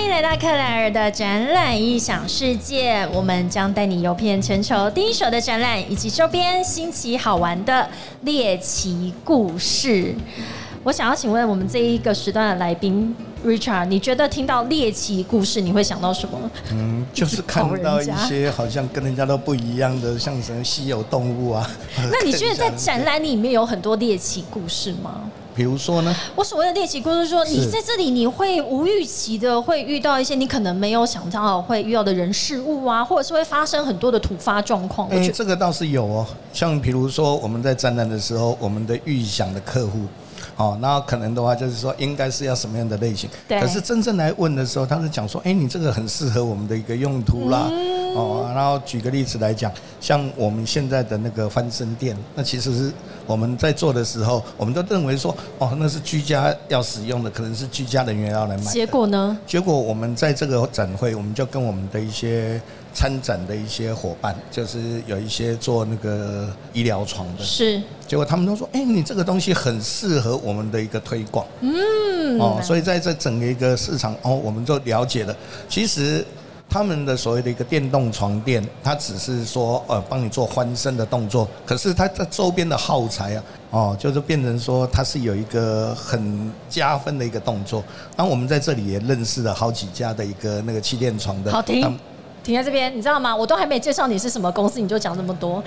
欢迎来到克莱尔的展览异想世界，我们将带你游遍全球第一手的展览以及周边新奇好玩的猎奇故事。我想要请问我们这一个时段的来宾 Richard，你觉得听到猎奇故事你会想到什么？嗯，就是看到一些 好像跟人家都不一样的，像什么稀有动物啊。那你觉得在 展览里面有很多猎奇故事吗？比如说呢？我所谓的猎奇故事，说你在这里你会无预期的会遇到一些你可能没有想到会遇到的人事物啊，或者是会发生很多的突发状况。哎，这个倒是有哦。像比如说我们在展览的时候，我们的预想的客户。哦，那可能的话就是说，应该是要什么样的类型？对。可是真正来问的时候，他是讲说，哎，你这个很适合我们的一个用途啦。哦，然后举个例子来讲，像我们现在的那个翻身店，那其实是我们在做的时候，我们都认为说，哦，那是居家要使用的，可能是居家人员要来买。结果呢？结果我们在这个展会，我们就跟我们的一些。参展的一些伙伴，就是有一些做那个医疗床的，是。结果他们都说：“哎，你这个东西很适合我们的一个推广。”嗯。哦，所以在这整个一个市场哦，我们就了解了。其实他们的所谓的一个电动床垫，它只是说呃帮你做翻身的动作，可是它在周边的耗材啊，哦，就是变成说它是有一个很加分的一个动作。那我们在这里也认识了好几家的一个那个气垫床的。好听。停在这边，你知道吗？我都还没介绍你是什么公司，你就讲这么多。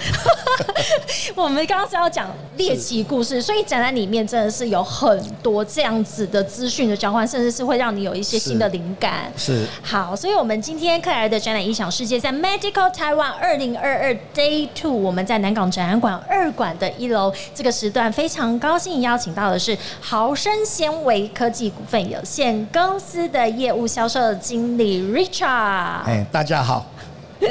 我们刚刚是要讲猎奇故事，所以展览里面真的是有很多这样子的资讯的交换，甚至是会让你有一些新的灵感。是好，所以我们今天克莱的展览影响世界在 Medical Taiwan 二零二二 Day Two，我们在南港展览馆二馆的一楼这个时段，非常高兴邀请到的是豪生纤维科技股份有限公司的业务销售经理 Richard。哎，大家。好，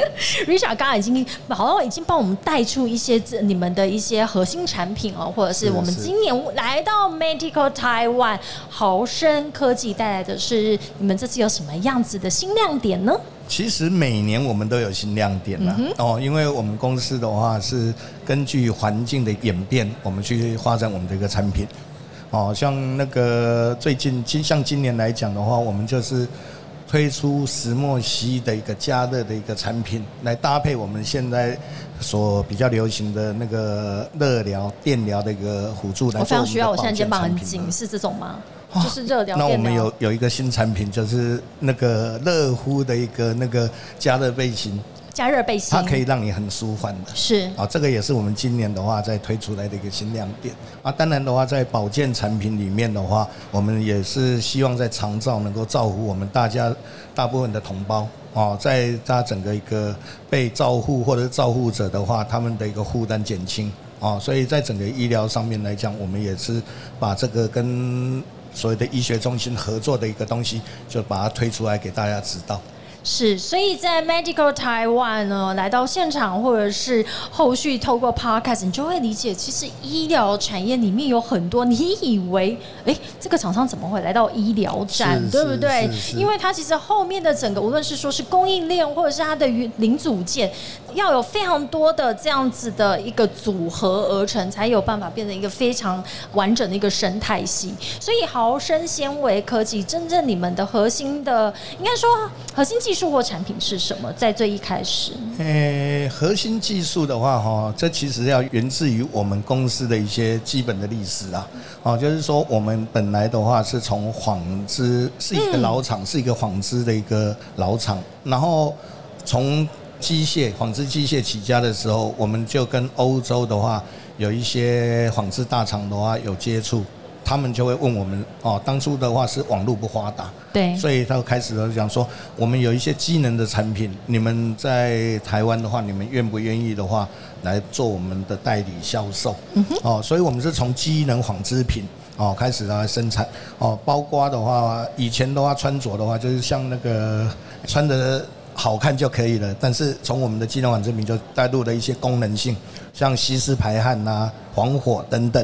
Richard 刚刚已经好像已经帮我们带出一些这你们的一些核心产品哦，或者是我们今年来到 Medical Taiwan 豪生科技带来的是你们这次有什么样子的新亮点呢？其实每年我们都有新亮点了哦，因为我们公司的话是根据环境的演变，我们去发展我们的一个产品哦，像那个最近今像今年来讲的话，我们就是。推出石墨烯的一个加热的一个产品，来搭配我们现在所比较流行的那个热疗、电疗的一个辅助来我非常需要，我现在肩膀很紧，是这种吗？就是热疗。那我们有有一个新产品，就是那个热敷的一个那个加热背心。加热背心，它可以让你很舒缓的。是啊，这个也是我们今年的话在推出来的一个新亮点啊。当然的话，在保健产品里面的话，我们也是希望在长照能够照顾我们大家大部分的同胞啊，在他整个一个被照护或者照护者的话，他们的一个负担减轻啊。所以在整个医疗上面来讲，我们也是把这个跟所谓的医学中心合作的一个东西，就把它推出来给大家知道。是，所以在 Medical Taiwan 呢，来到现场或者是后续透过 Podcast，你就会理解，其实医疗产业里面有很多你以为，哎，这个厂商怎么会来到医疗站，对不对？因为它其实后面的整个，无论是说是供应链，或者是它的零组件，要有非常多的这样子的一个组合而成，才有办法变成一个非常完整的一个生态系。所以毫升纤维科技，真正你们的核心的，应该说核心技。技术或产品是什么？在最一开始，呃，核心技术的话，哈，这其实要源自于我们公司的一些基本的历史啊，哦，就是说我们本来的话是从纺织是一个老厂，是一个纺织的一个老厂，然后从机械纺织机械起家的时候，我们就跟欧洲的话有一些纺织大厂的话有接触。他们就会问我们哦，当初的话是网络不发达，对，所以他开始了讲说，我们有一些机能的产品，你们在台湾的话，你们愿不愿意的话来做我们的代理销售？嗯，哦，所以我们是从机能纺织品哦开始来生产哦，包括的话，以前的话穿着的话就是像那个穿的好看就可以了，但是从我们的机能纺织品就带入了一些功能性，像吸湿排汗呐、防火等等。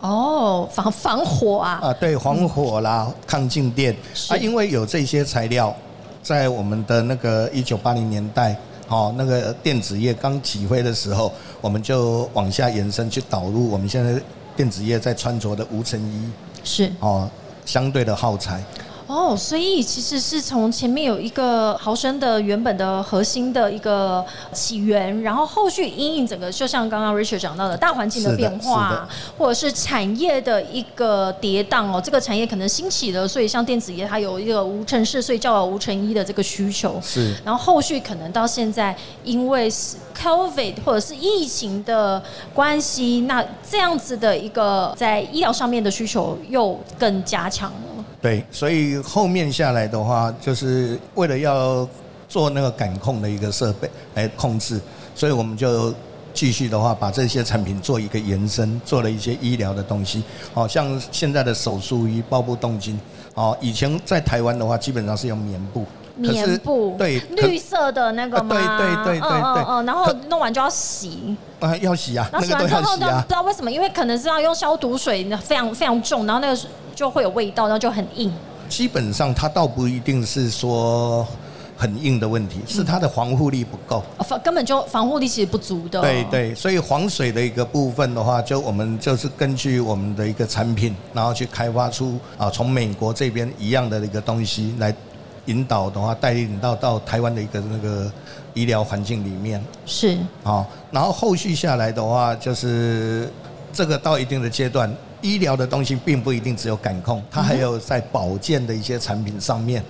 哦，防防火啊！啊，对，防火啦，抗静电啊，因为有这些材料，在我们的那个一九八零年代，哦，那个电子业刚起飞的时候，我们就往下延伸去导入我们现在电子业在穿着的无尘衣，是哦，相对的耗材。哦，所以其实是从前面有一个毫升的原本的核心的一个起源，然后后续因应整个，就像刚刚 Richard 讲到的大环境的变化，或者是产业的一个跌宕哦，这个产业可能兴起了，所以像电子业它有一个无尘室，所以叫无尘衣的这个需求。是，然后后续可能到现在，因为是 COVID 或者是疫情的关系，那这样子的一个在医疗上面的需求又更加强了。对，所以后面下来的话，就是为了要做那个感控的一个设备来控制，所以我们就继续的话，把这些产品做一个延伸，做了一些医疗的东西。好像现在的手术衣、包布动筋，哦，以前在台湾的话，基本上是用棉布，棉布对绿色的那个吗？对对对对对，嗯，然后弄完就要洗啊，要洗啊，那个都要洗啊，不知道为什么，因为可能是要用消毒水，非常非常重，然后那个。就会有味道，然后就很硬。基本上它倒不一定是说很硬的问题，是它的防护力不够。防根本就防护力其实不足的。对对，所以防水的一个部分的话，就我们就是根据我们的一个产品，然后去开发出啊，从美国这边一样的一个东西来引导的话，带领到到台湾的一个那个医疗环境里面。是啊，然后后续下来的话，就是这个到一定的阶段。医疗的东西并不一定只有感控，它还有在保健的一些产品上面，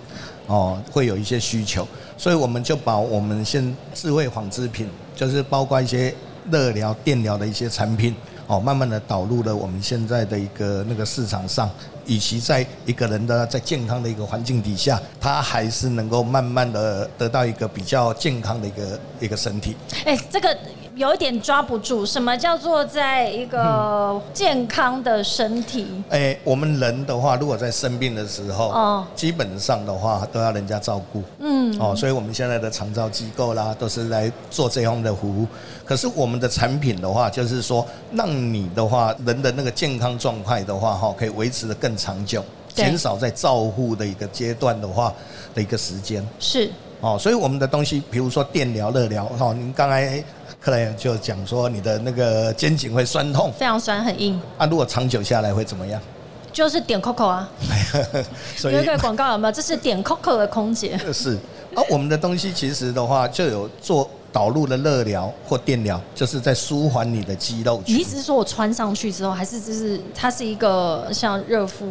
哦，会有一些需求，所以我们就把我们现智慧纺织品，就是包括一些热疗、电疗的一些产品，哦，慢慢的导入了我们现在的一个那个市场上，以及在一个人的在健康的一个环境底下，他还是能够慢慢的得到一个比较健康的一个一个身体。哎，这个。有一点抓不住，什么叫做在一个健康的身体？哎，我们人的话，如果在生病的时候，哦，基本上的话都要人家照顾，嗯，哦，所以我们现在的长照机构啦，都是来做这样的服务。可是我们的产品的话，就是说让你的话，人的那个健康状态的话，哈，可以维持的更长久，减少在照护的一个阶段的话的一个时间。是，哦，所以我们的东西，比如说电疗、热疗，哈，您刚才。克莱就讲说，你的那个肩颈会酸痛，非常酸，很硬。啊，如果长久下来会怎么样？就是点 Coco 啊。有一个广告有没有？这是点 Coco 的空姐。是。啊，我们的东西其实的话，就有做导入的热疗或电疗，就是在舒缓你的肌肉。你意思是说我穿上去之后，还是就是它是一个像热敷？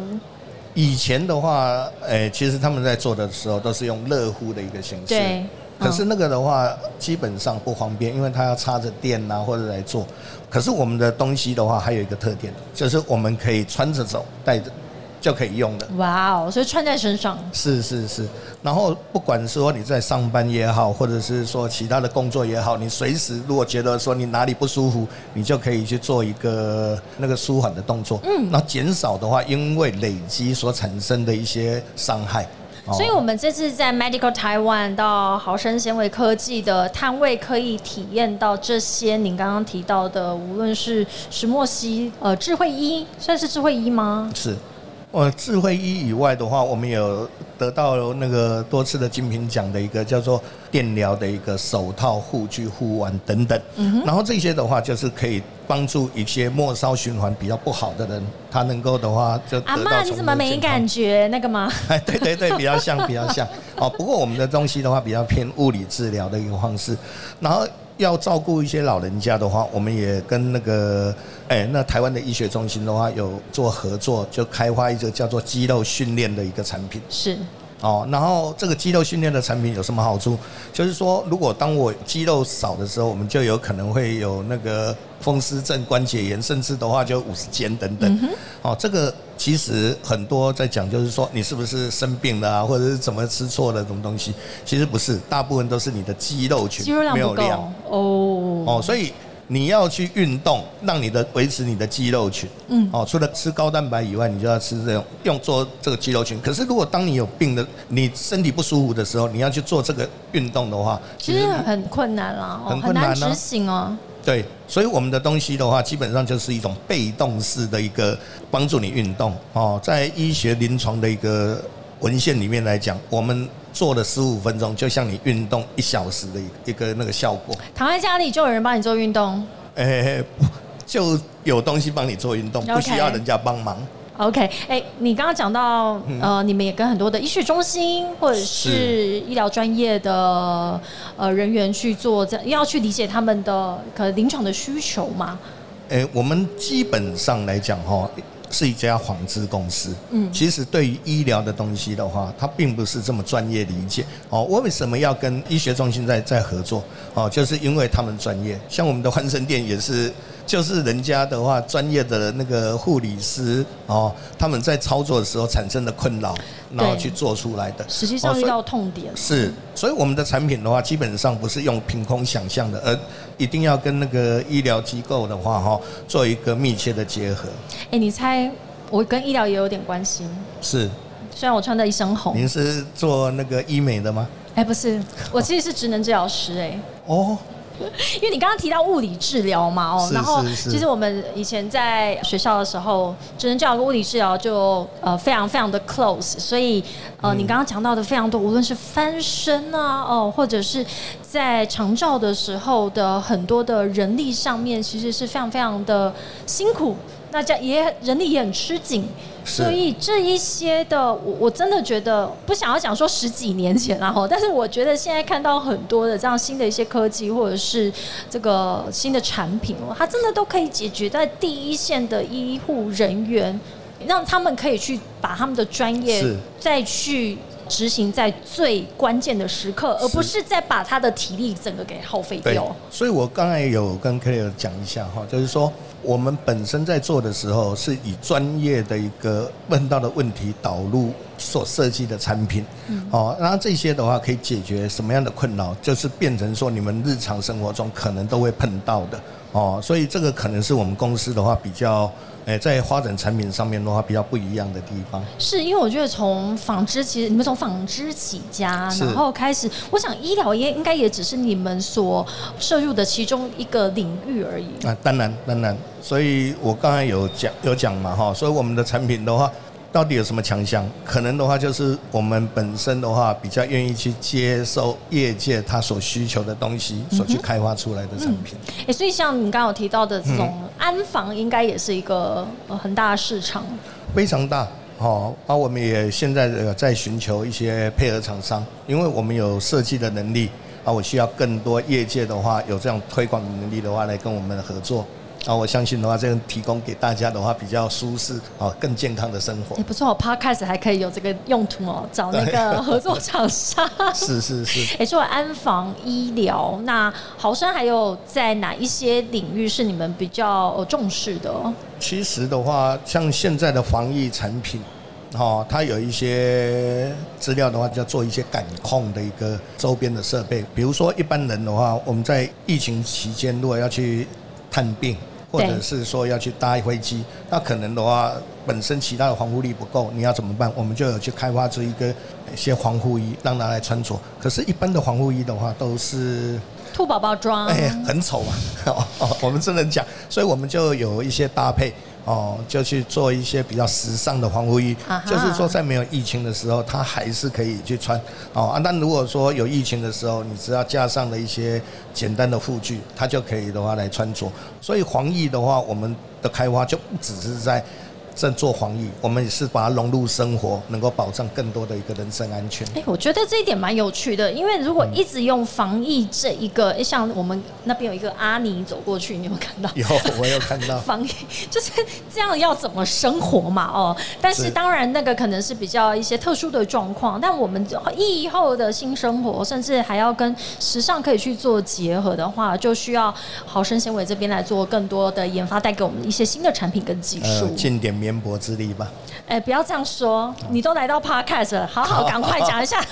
以前的话，诶，其实他们在做的时候都是用热敷的一个形式。对。可是那个的话，基本上不方便，因为它要插着电呐，或者来做。可是我们的东西的话，还有一个特点，就是我们可以穿着走，带着就可以用的。哇哦！所以穿在身上。是是是。然后不管说你在上班也好，或者是说其他的工作也好，你随时如果觉得说你哪里不舒服，你就可以去做一个那个舒缓的动作。嗯。那减少的话，因为累积所产生的一些伤害。所以，我们这次在 Medical Taiwan 到豪生纤维科技的摊位，可以体验到这些您刚刚提到的，无论是石墨烯呃智慧衣，算是智慧衣吗？是。呃，智慧一以外的话，我们有得到那个多次的金品奖的一个叫做电疗的一个手套、护具、护腕等等。嗯然后这些的话，就是可以帮助一些末梢循环比较不好的人，他能够的话就阿妈，你怎么没感觉那个吗？哎，对对对，比较像，比较像。哦，不过我们的东西的话，比较偏物理治疗的一个方式，然后。要照顾一些老人家的话，我们也跟那个，哎，那台湾的医学中心的话有做合作，就开发一个叫做肌肉训练的一个产品。是。哦，然后这个肌肉训练的产品有什么好处？就是说，如果当我肌肉少的时候，我们就有可能会有那个风湿症、关节炎，甚至的话就五十肩等等。哦，这个其实很多在讲，就是说你是不是生病了啊，或者是怎么吃错了什么东西？其实不是，大部分都是你的肌肉群没有量哦。哦，所以。你要去运动，让你的维持你的肌肉群。嗯，哦，除了吃高蛋白以外，你就要吃这种用做这个肌肉群。可是如果当你有病的，你身体不舒服的时候，你要去做这个运动的话，其实很困难啦，很难执行哦。对，所以我们的东西的话，基本上就是一种被动式的一个帮助你运动。哦，在医学临床的一个文献里面来讲，我们。做了十五分钟，就像你运动一小时的一个那个效果。躺在家里就有人帮你做运动，哎，就有东西帮你做运动，不需要人家帮忙。OK，哎，你刚刚讲到，呃，你们也跟很多的医学中心或者是医疗专业的呃人员去做，这要去理解他们的可能临床的需求吗？哎，我们基本上来讲哈。是一家纺织公司，嗯，其实对于医疗的东西的话，它并不是这么专业理解。哦，我为什么要跟医学中心在在合作？哦，就是因为他们专业，像我们的欢生店也是。就是人家的话，专业的那个护理师哦，他们在操作的时候产生的困扰，然后去做出来的。实际上遇到痛点是，所以我们的产品的话，基本上不是用凭空想象的，而一定要跟那个医疗机构的话哈，做一个密切的结合。哎，你猜我跟医疗也有点关系？是，虽然我穿的一身红。您是做那个医美的吗？哎，不是，我其实是职能治疗师。哎，哦。因为你刚刚提到物理治疗嘛，哦，然后其实我们以前在学校的时候，只能教个物理治疗就呃非常非常的 close，所以呃你刚刚讲到的非常多，无论是翻身啊，哦，或者是在长照的时候的很多的人力上面，其实是非常非常的辛苦。那这也人力也很吃紧，所以这一些的，我我真的觉得不想要讲说十几年前然后，但是我觉得现在看到很多的这样新的一些科技或者是这个新的产品哦，它真的都可以解决在第一线的医护人员，让他们可以去把他们的专业再去执行在最关键的时刻，而不是再把他的体力整个给耗费掉。所以我刚才有跟 Clare 讲一下哈，就是说。我们本身在做的时候，是以专业的一个问到的问题导入所设计的产品，哦，然后这些的话可以解决什么样的困扰，就是变成说你们日常生活中可能都会碰到的，哦，所以这个可能是我们公司的话比较。哎，在发展产品上面的话，比较不一样的地方，是因为我觉得从纺织，其实你们从纺织起家，然后开始，我想医疗业应该也只是你们所摄入的其中一个领域而已。啊，当然，当然，所以我刚才有讲有讲嘛，哈，所以我们的产品的话。到底有什么强项？可能的话，就是我们本身的话，比较愿意去接受业界他所需求的东西，所去开发出来的产品。哎，所以像你刚刚有提到的这种安防，应该也是一个很大的市场。非常大，好，啊我们也现在在寻求一些配合厂商，因为我们有设计的能力，啊，我需要更多业界的话有这样推广的能力的话，来跟我们合作。啊，我相信的话，这样提供给大家的话，比较舒适啊，更健康的生活。也不错，Podcast 还可以有这个用途哦，找那个合作厂商。是 是是。哎，作为 安防医疗，那豪生还有在哪一些领域是你们比较重视的？其实的话，像现在的防疫产品，哦，它有一些资料的话，就要做一些感控的一个周边的设备。比如说一般人的话，我们在疫情期间，如果要去探病。或者是说要去搭飞机，那可能的话，本身其他的防护力不够，你要怎么办？我们就有去开发出一个一些防护衣，让拿来穿着。可是，一般的防护衣的话，都是兔宝宝装，哎，很丑啊。哦，我们只能讲，所以我们就有一些搭配。哦，就去做一些比较时尚的防护衣，就是说在没有疫情的时候，它还是可以去穿。哦啊，但如果说有疫情的时候，你只要加上了一些简单的护具，它就可以的话来穿着。所以防疫的话，我们的开发就不只是在。在做防疫，我们也是把它融入生活，能够保障更多的一个人身安全。哎，我觉得这一点蛮有趣的，因为如果一直用防疫这一个，像我们那边有一个阿尼走过去，你有没有看到？有，我有看到。防疫就是这样，要怎么生活嘛？哦，但是当然那个可能是比较一些特殊的状况，但我们疫后的新生活，甚至还要跟时尚可以去做结合的话，就需要豪生纤维这边来做更多的研发，带给我们一些新的产品跟技术。尽点绵薄之力吧。哎，不要这样说，你都来到 Podcast，好好 赶快讲一下。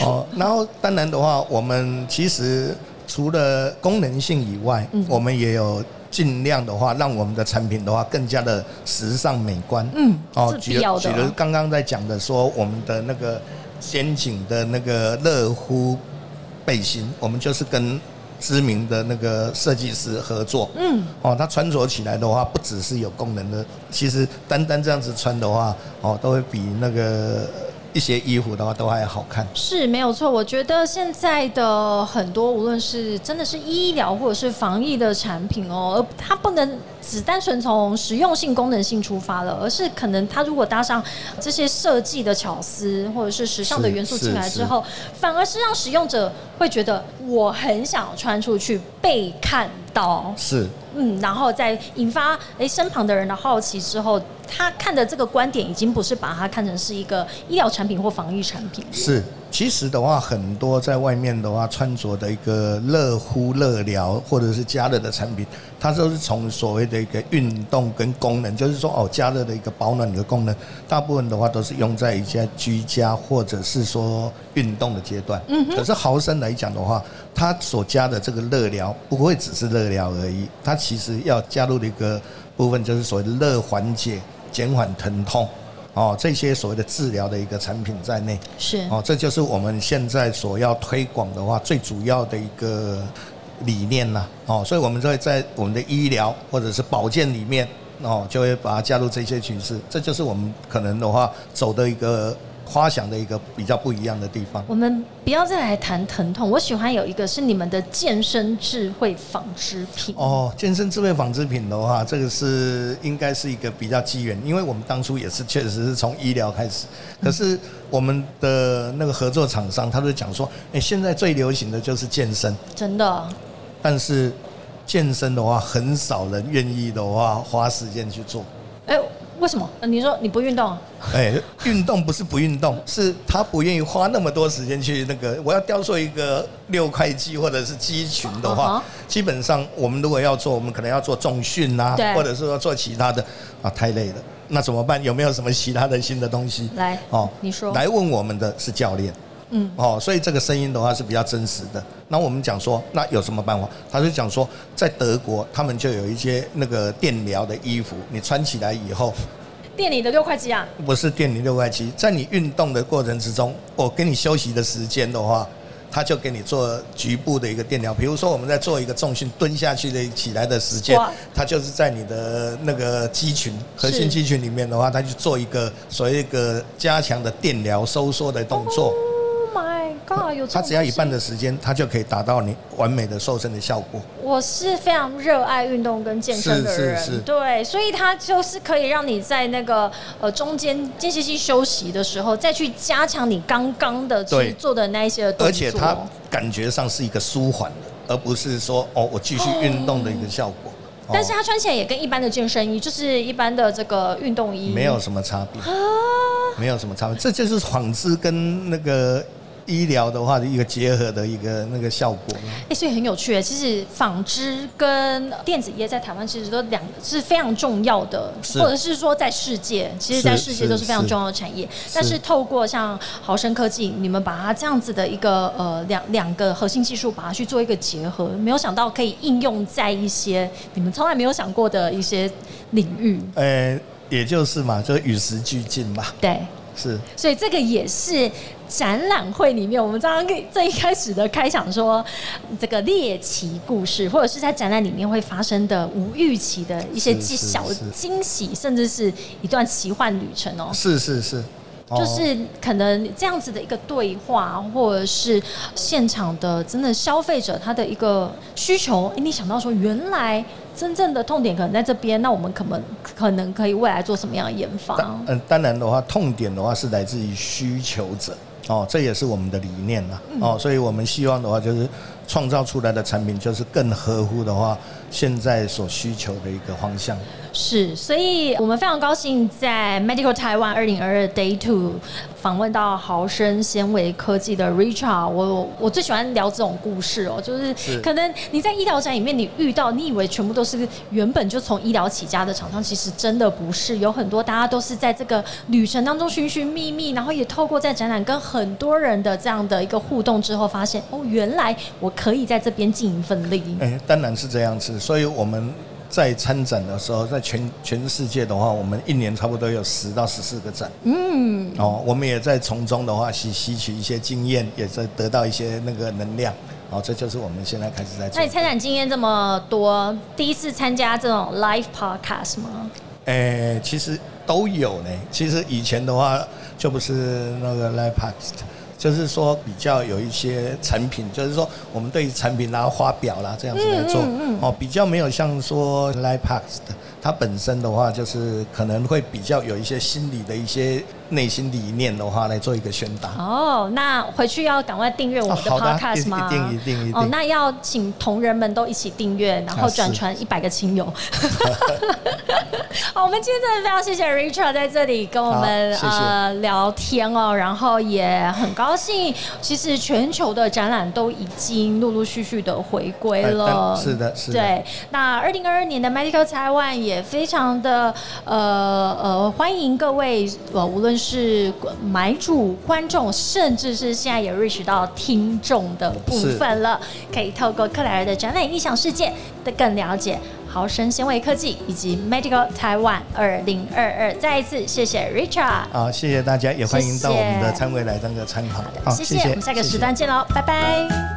哦，然后当然的话，我们其实除了功能性以外，我们也有尽量的话，让我们的产品的话更加的时尚美观。嗯，哦，举举如刚刚在讲的说，我们的那个肩颈的那个热敷背心，我们就是跟。知名的那个设计师合作，嗯，哦，他穿着起来的话，不只是有功能的，其实单单这样子穿的话，哦，都会比那个一些衣服的话都还好看。是没有错，我觉得现在的很多无论是真的是医疗或者是防疫的产品哦，而它不能只单纯从实用性、功能性出发了，而是可能它如果搭上这些设计的巧思或者是时尚的元素进来之后，反而是让使用者会觉得我很想穿出去被看到。是。嗯，然后再引发哎身旁的人的好奇之后，他看的这个观点已经不是把它看成是一个医疗产品或防疫产品。是，其实的话，很多在外面的话穿着的一个热敷、热疗或者是加热的产品，它都是从所谓的一个运动跟功能，就是说哦加热的一个保暖的功能，大部分的话都是用在一些居家或者是说运动的阶段。嗯可是毫升来讲的话，它所加的这个热疗不会只是热疗而已，它其实要加入的一个部分就是所谓的热缓解、减缓疼痛，哦，这些所谓的治疗的一个产品在内。是哦，这就是我们现在所要推广的话最主要的一个理念呐。哦，所以我们就会在我们的医疗或者是保健里面，哦，就会把它加入这些趋势。这就是我们可能的话走的一个。花想的一个比较不一样的地方。我们不要再来谈疼痛，我喜欢有一个是你们的健身智慧纺织品。哦，健身智慧纺织品的话，这个是应该是一个比较机缘，因为我们当初也是确实是从医疗开始，可是我们的那个合作厂商，他就讲说，哎，现在最流行的就是健身，真的。但是健身的话，很少人愿意的话花时间去做。哎。为什么？你说你不运动？哎，运动不是不运动，是他不愿意花那么多时间去那个。我要雕塑一个六块肌或者是肌群的话，基本上我们如果要做，我们可能要做重训啊，或者是说做其他的啊，太累了。那怎么办？有没有什么其他的新的东西？来哦，你说来问我们的是教练。嗯，哦，所以这个声音的话是比较真实的。那我们讲说，那有什么办法？他就讲说，在德国，他们就有一些那个电疗的衣服，你穿起来以后，电你的六块肌啊？不是电你六块肌，在你运动的过程之中，我给你休息的时间的话，他就给你做局部的一个电疗。比如说，我们在做一个重训蹲下去的起来的时间，他就是在你的那个肌群、核心肌群里面的话，他去做一个所谓一个加强的电疗收缩的动作。他只要一半的时间，他就可以达到你完美的瘦身的效果。我是非常热爱运动跟健身的人，对，所以他就是可以让你在那个呃中间间歇期休息的时候，再去加强你刚刚的去做的那一些动作。而且它感觉上是一个舒缓的，而不是说哦我继续运动的一个效果。但是它穿起来也跟一般的健身衣，就是一般的这个运动衣，没有什么差别啊，没有什么差别，这就是纺织跟那个。医疗的话的一个结合的一个那个效果，哎，所以很有趣。其实纺织跟电子业在台湾其实都两是非常重要的，或者是说在世界，其实在世界都是非常重要的产业。但是透过像豪生科技，你们把它这样子的一个呃两两个核心技术，把它去做一个结合，没有想到可以应用在一些你们从来没有想过的一些领域。呃，也就是嘛，就是与时俱进嘛。对。是，所以这个也是展览会里面，我们刚刚最一开始的开场说，这个猎奇故事，或者是在展览里面会发生的无预期的一些小惊喜，甚至是一段奇幻旅程哦。是是是。就是可能这样子的一个对话，或者是现场的真的消费者他的一个需求，哎，你想到说原来真正的痛点可能在这边，那我们可能可能可以未来做什么样的研发？嗯，当然的话，痛点的话是来自于需求者哦，这也是我们的理念啊哦，所以我们希望的话就是创造出来的产品就是更合乎的话现在所需求的一个方向。是，所以我们非常高兴在 Medical Taiwan 二零二二 Day Two 访问到豪生纤维科技的 Richard。我我最喜欢聊这种故事哦，就是可能你在医疗展里面你遇到，你以为全部都是原本就从医疗起家的厂商，其实真的不是，有很多大家都是在这个旅程当中寻寻觅觅，然后也透过在展览跟很多人的这样的一个互动之后，发现哦，原来我可以在这边尽一份力。哎，当然是这样子，所以我们。在参展的时候，在全全世界的话，我们一年差不多有十到十四个展。嗯，哦，我们也在从中的话吸吸取一些经验，也在得到一些那个能量。哦，这就是我们现在开始在。那你参展经验这么多，第一次参加这种 live podcast 吗？诶，其实都有呢。其实以前的话，就不是那个 live p a x 就是说比较有一些产品，就是说我们对于产品啦、花表啦这样子来做，哦，比较没有像说 l i p a x 的。它本身的话，就是可能会比较有一些心理的一些内心理念的话，来做一个宣达。哦，那回去要赶快订阅我们的 podcast 吗？一定一定一定。哦，那要请同仁们都一起订阅，然后转传一百个亲友。好，我们今天真的非常谢谢 Richard 在这里跟我们呃聊天哦，然后也很高兴，其实全球的展览都已经陆陆续续的回归了。是的，是的。对，那二零二二年的 Medical Taiwan 也。非常的呃呃欢迎各位呃无论是买主、观众，甚至是现在也 reach 到听众的部分了，可以透过克莱尔的展览异想世界的更了解豪生纤维科技以及 Medical Taiwan 二零二二。再一次谢谢 Richard，好，谢谢大家，也欢迎到我们的参会来当个参考。好，谢谢，我们下个时段见喽，拜拜。